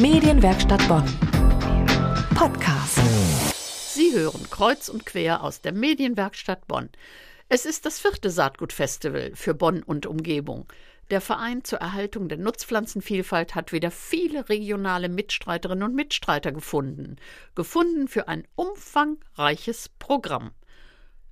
Medienwerkstatt Bonn. Podcast. Sie hören kreuz und quer aus der Medienwerkstatt Bonn. Es ist das vierte Saatgutfestival für Bonn und Umgebung. Der Verein zur Erhaltung der Nutzpflanzenvielfalt hat wieder viele regionale Mitstreiterinnen und Mitstreiter gefunden. Gefunden für ein umfangreiches Programm.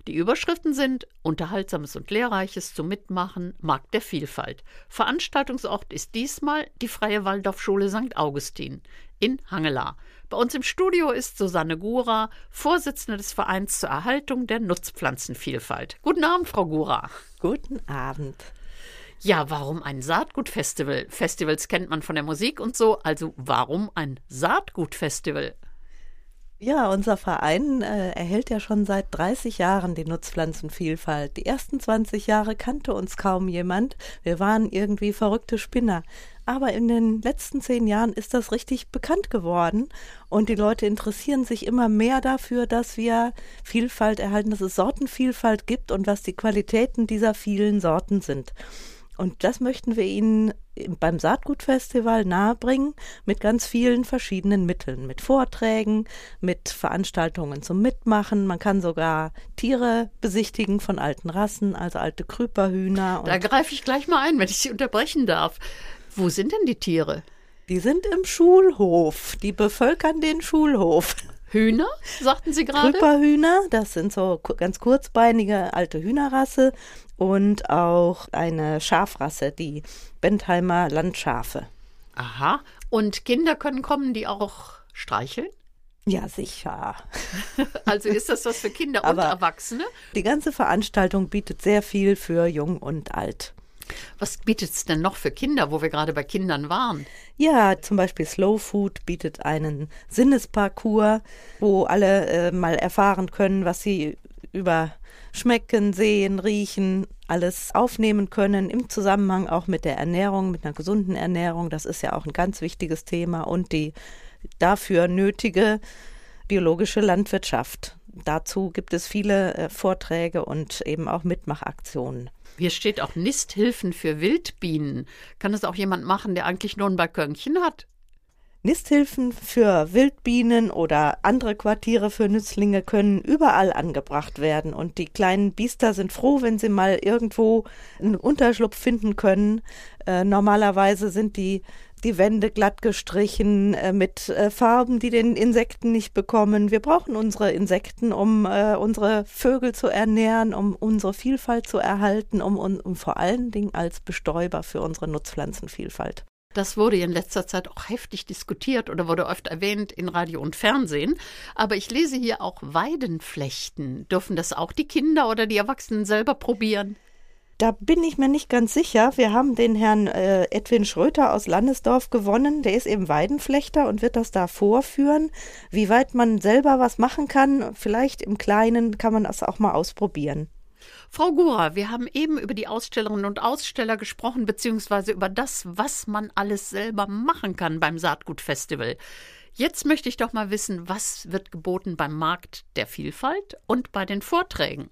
Die Überschriften sind Unterhaltsames und Lehrreiches zum Mitmachen, Markt der Vielfalt. Veranstaltungsort ist diesmal die Freie Waldorfschule St. Augustin in Hangela. Bei uns im Studio ist Susanne Gura, Vorsitzende des Vereins zur Erhaltung der Nutzpflanzenvielfalt. Guten Abend, Frau Gura. Guten Abend. Ja, warum ein Saatgutfestival? Festivals kennt man von der Musik und so, also warum ein Saatgutfestival? Ja, unser Verein äh, erhält ja schon seit 30 Jahren die Nutzpflanzenvielfalt. Die ersten 20 Jahre kannte uns kaum jemand. Wir waren irgendwie verrückte Spinner. Aber in den letzten zehn Jahren ist das richtig bekannt geworden und die Leute interessieren sich immer mehr dafür, dass wir Vielfalt erhalten, dass es Sortenvielfalt gibt und was die Qualitäten dieser vielen Sorten sind. Und das möchten wir Ihnen beim Saatgutfestival nahebringen mit ganz vielen verschiedenen Mitteln, mit Vorträgen, mit Veranstaltungen zum Mitmachen. Man kann sogar Tiere besichtigen von alten Rassen, also alte Krüperhühner. Da greife ich gleich mal ein, wenn ich Sie unterbrechen darf. Wo sind denn die Tiere? Die sind im Schulhof. Die bevölkern den Schulhof. Hühner, sagten Sie gerade? Krüperhühner, das sind so ganz kurzbeinige alte Hühnerrasse und auch eine Schafrasse, die Bentheimer Landschafe. Aha. Und Kinder können kommen, die auch streicheln? Ja, sicher. Also ist das was für Kinder und Erwachsene? Die ganze Veranstaltung bietet sehr viel für Jung und Alt. Was bietet es denn noch für Kinder, wo wir gerade bei Kindern waren? Ja, zum Beispiel Slow Food bietet einen Sinnesparcours, wo alle äh, mal erfahren können, was sie über schmecken, sehen, riechen, alles aufnehmen können im Zusammenhang auch mit der Ernährung, mit einer gesunden Ernährung. Das ist ja auch ein ganz wichtiges Thema und die dafür nötige biologische Landwirtschaft. Dazu gibt es viele äh, Vorträge und eben auch Mitmachaktionen. Hier steht auch Nisthilfen für Wildbienen. Kann das auch jemand machen, der eigentlich nur ein Balkönchen hat? Nisthilfen für Wildbienen oder andere Quartiere für Nützlinge können überall angebracht werden und die kleinen Biester sind froh, wenn sie mal irgendwo einen Unterschlupf finden können. Äh, normalerweise sind die die Wände glatt gestrichen äh, mit äh, Farben, die den Insekten nicht bekommen. Wir brauchen unsere Insekten, um äh, unsere Vögel zu ernähren, um unsere Vielfalt zu erhalten, um, um, um vor allen Dingen als Bestäuber für unsere Nutzpflanzenvielfalt. Das wurde in letzter Zeit auch heftig diskutiert oder wurde oft erwähnt in Radio und Fernsehen. Aber ich lese hier auch Weidenflechten. Dürfen das auch die Kinder oder die Erwachsenen selber probieren? Da bin ich mir nicht ganz sicher. Wir haben den Herrn äh, Edwin Schröter aus Landesdorf gewonnen. Der ist eben Weidenflechter und wird das da vorführen. Wie weit man selber was machen kann, vielleicht im Kleinen, kann man das auch mal ausprobieren. Frau Gura, wir haben eben über die Ausstellerinnen und Aussteller gesprochen, beziehungsweise über das, was man alles selber machen kann beim Saatgutfestival. Jetzt möchte ich doch mal wissen, was wird geboten beim Markt der Vielfalt und bei den Vorträgen?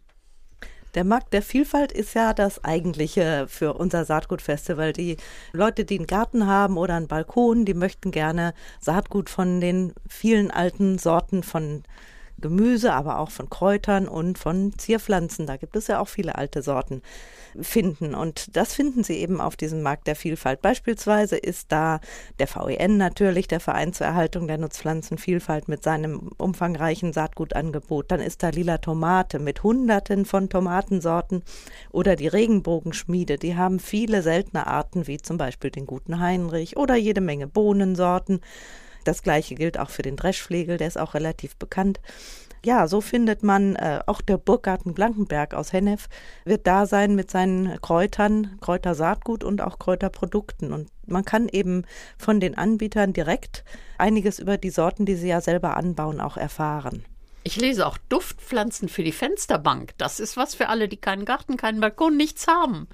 Der Markt der Vielfalt ist ja das eigentliche für unser Saatgutfestival. Die Leute, die einen Garten haben oder einen Balkon, die möchten gerne Saatgut von den vielen alten Sorten von Gemüse, aber auch von Kräutern und von Zierpflanzen. Da gibt es ja auch viele alte Sorten finden. Und das finden Sie eben auf diesem Markt der Vielfalt. Beispielsweise ist da der VEN natürlich, der Verein zur Erhaltung der Nutzpflanzenvielfalt mit seinem umfangreichen Saatgutangebot. Dann ist da Lila Tomate mit Hunderten von Tomatensorten oder die Regenbogenschmiede. Die haben viele seltene Arten wie zum Beispiel den guten Heinrich oder jede Menge Bohnensorten. Das gleiche gilt auch für den Dreschflegel, der ist auch relativ bekannt. Ja, so findet man äh, auch der Burggarten Blankenberg aus Hennef wird da sein mit seinen Kräutern, Kräutersaatgut und auch Kräuterprodukten. Und man kann eben von den Anbietern direkt einiges über die Sorten, die sie ja selber anbauen, auch erfahren. Ich lese auch Duftpflanzen für die Fensterbank. Das ist was für alle, die keinen Garten, keinen Balkon, nichts haben.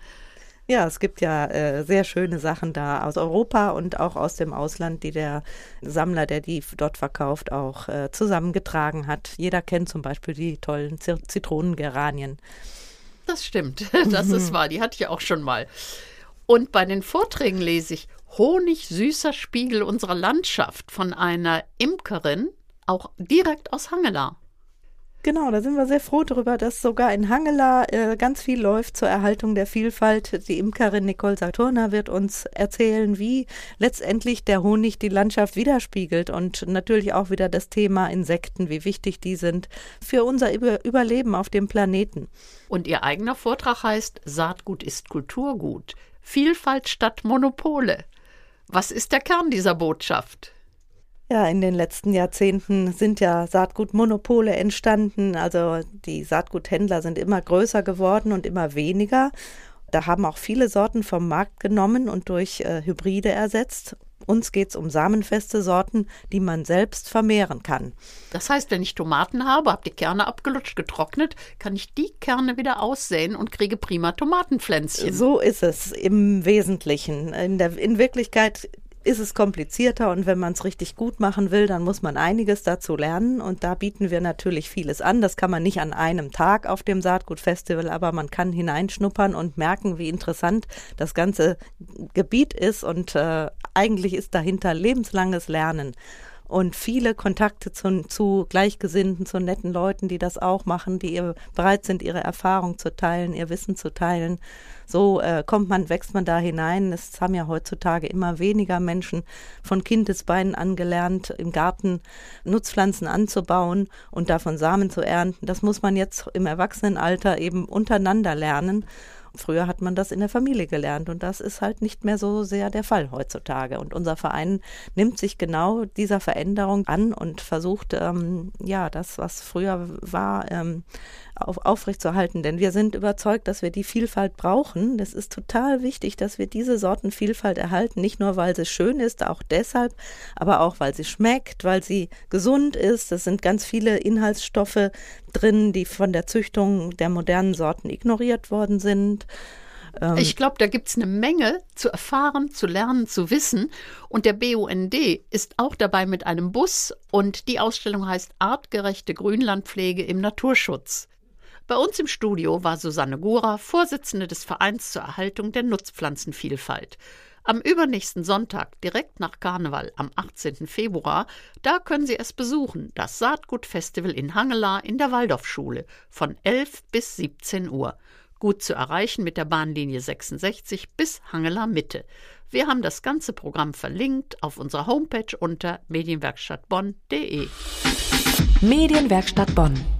Ja, es gibt ja äh, sehr schöne Sachen da aus Europa und auch aus dem Ausland, die der Sammler, der die dort verkauft, auch äh, zusammengetragen hat. Jeder kennt zum Beispiel die tollen Zitronengeranien. Das stimmt, das ist wahr, die hatte ich auch schon mal. Und bei den Vorträgen lese ich honigsüßer Spiegel unserer Landschaft von einer Imkerin, auch direkt aus Hangela. Genau, da sind wir sehr froh darüber, dass sogar in Hangela äh, ganz viel läuft zur Erhaltung der Vielfalt. Die Imkerin Nicole Saturna wird uns erzählen, wie letztendlich der Honig die Landschaft widerspiegelt und natürlich auch wieder das Thema Insekten, wie wichtig die sind für unser Über Überleben auf dem Planeten. Und ihr eigener Vortrag heißt Saatgut ist Kulturgut. Vielfalt statt Monopole. Was ist der Kern dieser Botschaft? Ja, in den letzten Jahrzehnten sind ja Saatgutmonopole entstanden. Also die Saatguthändler sind immer größer geworden und immer weniger. Da haben auch viele Sorten vom Markt genommen und durch äh, Hybride ersetzt. Uns geht es um samenfeste Sorten, die man selbst vermehren kann. Das heißt, wenn ich Tomaten habe, habe die Kerne abgelutscht, getrocknet, kann ich die Kerne wieder aussäen und kriege prima Tomatenpflänzchen. So ist es im Wesentlichen. In, der, in Wirklichkeit ist es komplizierter und wenn man es richtig gut machen will, dann muss man einiges dazu lernen und da bieten wir natürlich vieles an. Das kann man nicht an einem Tag auf dem Saatgutfestival, aber man kann hineinschnuppern und merken, wie interessant das ganze Gebiet ist und äh, eigentlich ist dahinter lebenslanges Lernen und viele Kontakte zu, zu Gleichgesinnten, zu netten Leuten, die das auch machen, die bereit sind, ihre Erfahrung zu teilen, ihr Wissen zu teilen. So äh, kommt man, wächst man da hinein. Es haben ja heutzutage immer weniger Menschen von Kindesbeinen angelernt, im Garten Nutzpflanzen anzubauen und davon Samen zu ernten. Das muss man jetzt im Erwachsenenalter eben untereinander lernen. Früher hat man das in der Familie gelernt und das ist halt nicht mehr so sehr der Fall heutzutage. Und unser Verein nimmt sich genau dieser Veränderung an und versucht, ähm, ja, das, was früher war, ähm, auf, aufrechtzuerhalten. Denn wir sind überzeugt, dass wir die Vielfalt brauchen. Das ist total wichtig, dass wir diese Sortenvielfalt erhalten. Nicht nur, weil sie schön ist, auch deshalb, aber auch, weil sie schmeckt, weil sie gesund ist. Es sind ganz viele Inhaltsstoffe drin, die von der Züchtung der modernen Sorten ignoriert worden sind. Ähm, ich glaube, da gibt es eine Menge zu erfahren, zu lernen, zu wissen. Und der BUND ist auch dabei mit einem Bus und die Ausstellung heißt Artgerechte Grünlandpflege im Naturschutz. Bei uns im Studio war Susanne Gura, Vorsitzende des Vereins zur Erhaltung der Nutzpflanzenvielfalt. Am übernächsten Sonntag, direkt nach Karneval, am 18. Februar, da können Sie es besuchen, das Saatgutfestival in Hangela in der Waldorfschule von 11 bis 17 Uhr. Gut zu erreichen mit der Bahnlinie 66 bis Hangela Mitte. Wir haben das ganze Programm verlinkt auf unserer Homepage unter medienwerkstattbonn.de. Medienwerkstatt Bonn.